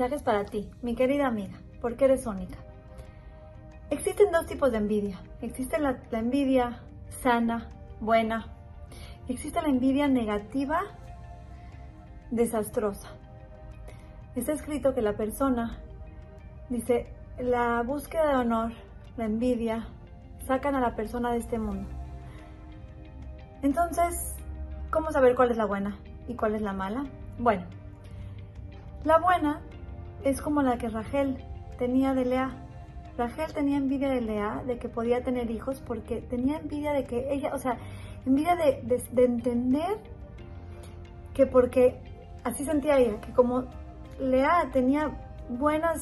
mensaje es para ti, mi querida amiga, porque eres única. Existen dos tipos de envidia. Existe la, la envidia sana, buena. Existe la envidia negativa, desastrosa. Está escrito que la persona, dice, la búsqueda de honor, la envidia, sacan a la persona de este mundo. Entonces, ¿cómo saber cuál es la buena y cuál es la mala? Bueno, la buena es como la que Rachel tenía de Lea. Rachel tenía envidia de Lea de que podía tener hijos porque tenía envidia de que ella, o sea, envidia de, de entender que porque así sentía ella, que como Lea tenía buenos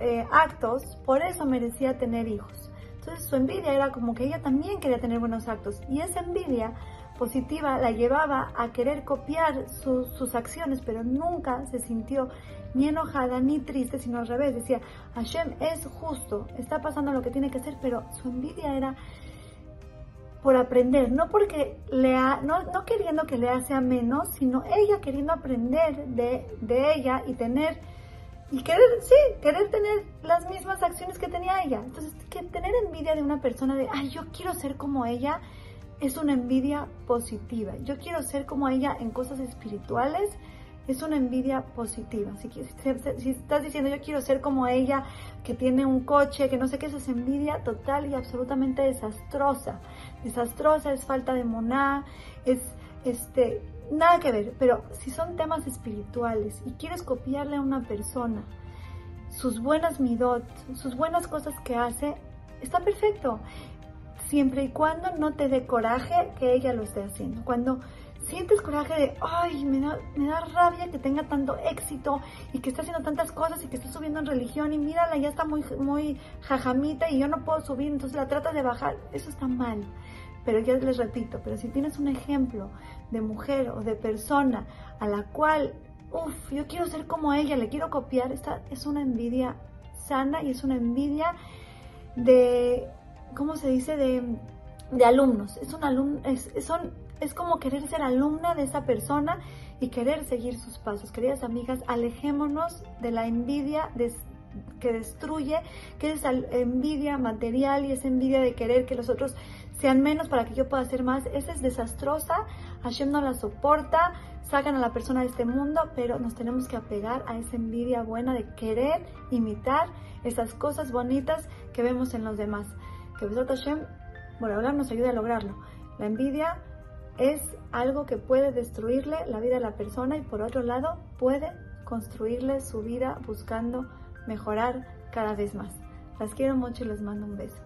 eh, actos, por eso merecía tener hijos. Entonces su envidia era como que ella también quería tener buenos actos y esa envidia positiva la llevaba a querer copiar sus acciones, pero nunca se sintió ni enojada ni triste, sino al revés. Decía, Hashem es justo, está pasando lo que tiene que hacer, pero su envidia era por aprender, no porque Lea, no, no queriendo que Lea sea menos, sino ella queriendo aprender de, de ella y tener, y querer, sí, querer tener las mismas acciones que tenía ella. Entonces, que tener envidia de una persona de, ay, yo quiero ser como ella, es una envidia positiva. Yo quiero ser como ella en cosas espirituales, es una envidia positiva. Si, si, estás diciendo yo quiero ser como ella, que tiene un coche, que no sé qué, eso es envidia total y absolutamente desastrosa. Desastrosa, es falta de moná, es este, nada que ver. Pero si son temas espirituales y quieres copiarle a una persona sus buenas midot, sus buenas cosas que hace, está perfecto. Siempre y cuando no te dé coraje que ella lo esté haciendo. Cuando sientes coraje de, ay, me da, me da rabia que tenga tanto éxito y que esté haciendo tantas cosas y que esté subiendo en religión y mírala, ya está muy, muy jajamita y yo no puedo subir, entonces la trata de bajar. Eso está mal. Pero ya les repito, pero si tienes un ejemplo de mujer o de persona a la cual, uff, yo quiero ser como ella, le quiero copiar, esta es una envidia sana y es una envidia de, ¿cómo se dice? De, de alumnos. Es un alumno, es, son es como querer ser alumna de esa persona y querer seguir sus pasos. Queridas amigas, alejémonos de la envidia que destruye, que es envidia material y esa envidia de querer que los otros sean menos para que yo pueda ser más. Esa es desastrosa, Hashem no la soporta, sacan a la persona de este mundo, pero nos tenemos que apegar a esa envidia buena de querer imitar esas cosas bonitas que vemos en los demás. Que Besat Hashem, por hablar, nos ayude a lograrlo. La envidia es algo que puede destruirle la vida a la persona y por otro lado puede construirle su vida buscando mejorar cada vez más. Las quiero mucho y les mando un beso.